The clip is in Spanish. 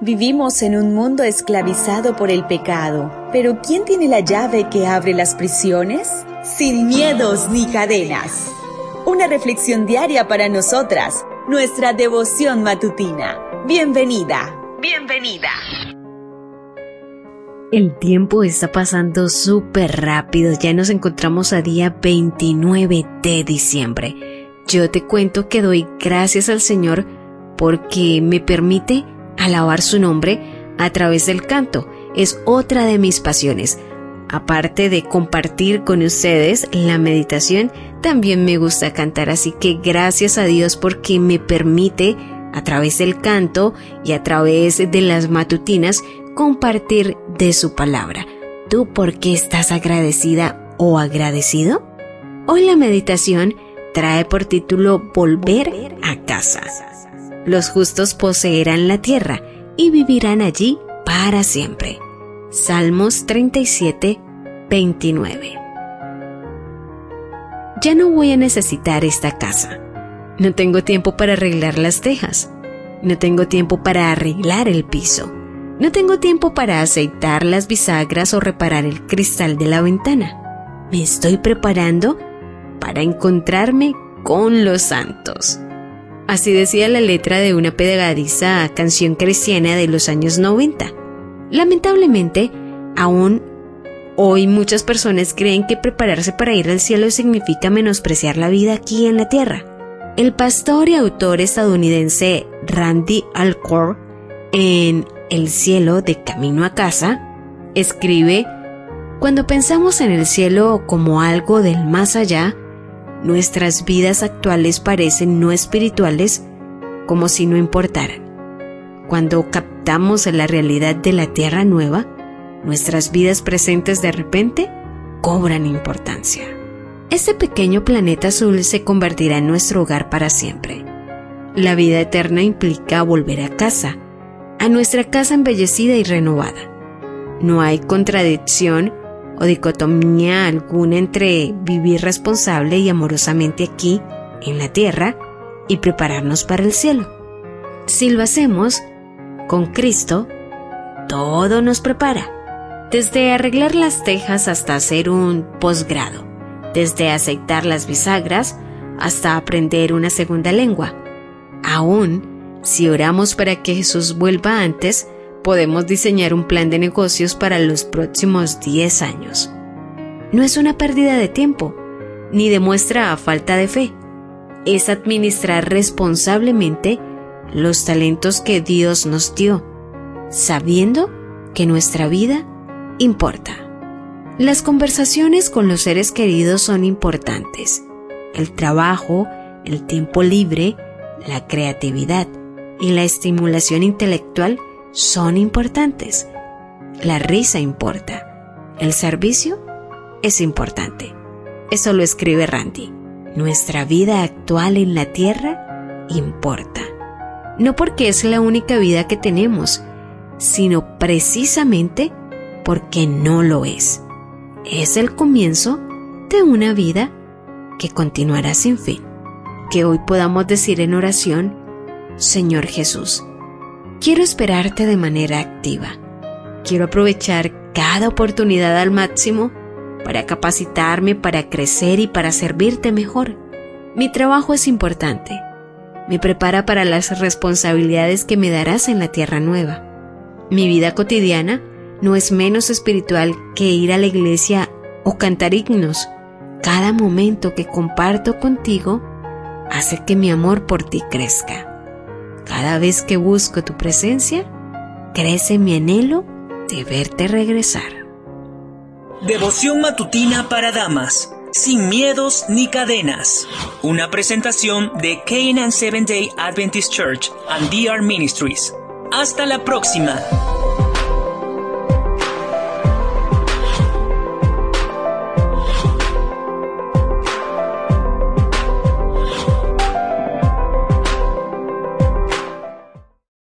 Vivimos en un mundo esclavizado por el pecado, pero ¿quién tiene la llave que abre las prisiones? Sin miedos ni cadenas. Una reflexión diaria para nosotras, nuestra devoción matutina. Bienvenida, bienvenida. El tiempo está pasando súper rápido, ya nos encontramos a día 29 de diciembre. Yo te cuento que doy gracias al Señor porque me permite alabar su nombre a través del canto. Es otra de mis pasiones. Aparte de compartir con ustedes la meditación, también me gusta cantar, así que gracias a Dios porque me permite a través del canto y a través de las matutinas compartir de su palabra. ¿Tú por qué estás agradecida o agradecido? Hoy la meditación trae por título Volver a casa. Los justos poseerán la tierra y vivirán allí para siempre. Salmos 37, 29. Ya no voy a necesitar esta casa. No tengo tiempo para arreglar las tejas. No tengo tiempo para arreglar el piso. No tengo tiempo para aceitar las bisagras o reparar el cristal de la ventana. Me estoy preparando para encontrarme con los santos. Así decía la letra de una pegadiza canción cristiana de los años 90. Lamentablemente, aún hoy muchas personas creen que prepararse para ir al cielo significa menospreciar la vida aquí en la tierra. El pastor y autor estadounidense Randy Alcor, en El cielo de camino a casa, escribe, Cuando pensamos en el cielo como algo del más allá, nuestras vidas actuales parecen no espirituales como si no importaran. Cuando captamos la realidad de la Tierra Nueva, nuestras vidas presentes de repente cobran importancia. Este pequeño planeta azul se convertirá en nuestro hogar para siempre. La vida eterna implica volver a casa, a nuestra casa embellecida y renovada. No hay contradicción o dicotomía alguna entre vivir responsable y amorosamente aquí, en la tierra, y prepararnos para el cielo. Si lo hacemos con Cristo, todo nos prepara, desde arreglar las tejas hasta hacer un posgrado, desde aceitar las bisagras hasta aprender una segunda lengua. Aún, si oramos para que Jesús vuelva antes, podemos diseñar un plan de negocios para los próximos 10 años. No es una pérdida de tiempo, ni demuestra falta de fe. Es administrar responsablemente los talentos que Dios nos dio, sabiendo que nuestra vida importa. Las conversaciones con los seres queridos son importantes. El trabajo, el tiempo libre, la creatividad y la estimulación intelectual son importantes. La risa importa. El servicio es importante. Eso lo escribe Randy. Nuestra vida actual en la tierra importa. No porque es la única vida que tenemos, sino precisamente porque no lo es. Es el comienzo de una vida que continuará sin fin. Que hoy podamos decir en oración, Señor Jesús, Quiero esperarte de manera activa. Quiero aprovechar cada oportunidad al máximo para capacitarme, para crecer y para servirte mejor. Mi trabajo es importante. Me prepara para las responsabilidades que me darás en la tierra nueva. Mi vida cotidiana no es menos espiritual que ir a la iglesia o cantar himnos. Cada momento que comparto contigo hace que mi amor por ti crezca. Cada vez que busco tu presencia, crece mi anhelo de verte regresar. Devoción matutina para damas, sin miedos ni cadenas. Una presentación de Canaan Seventh Day Adventist Church and DR Ministries. Hasta la próxima.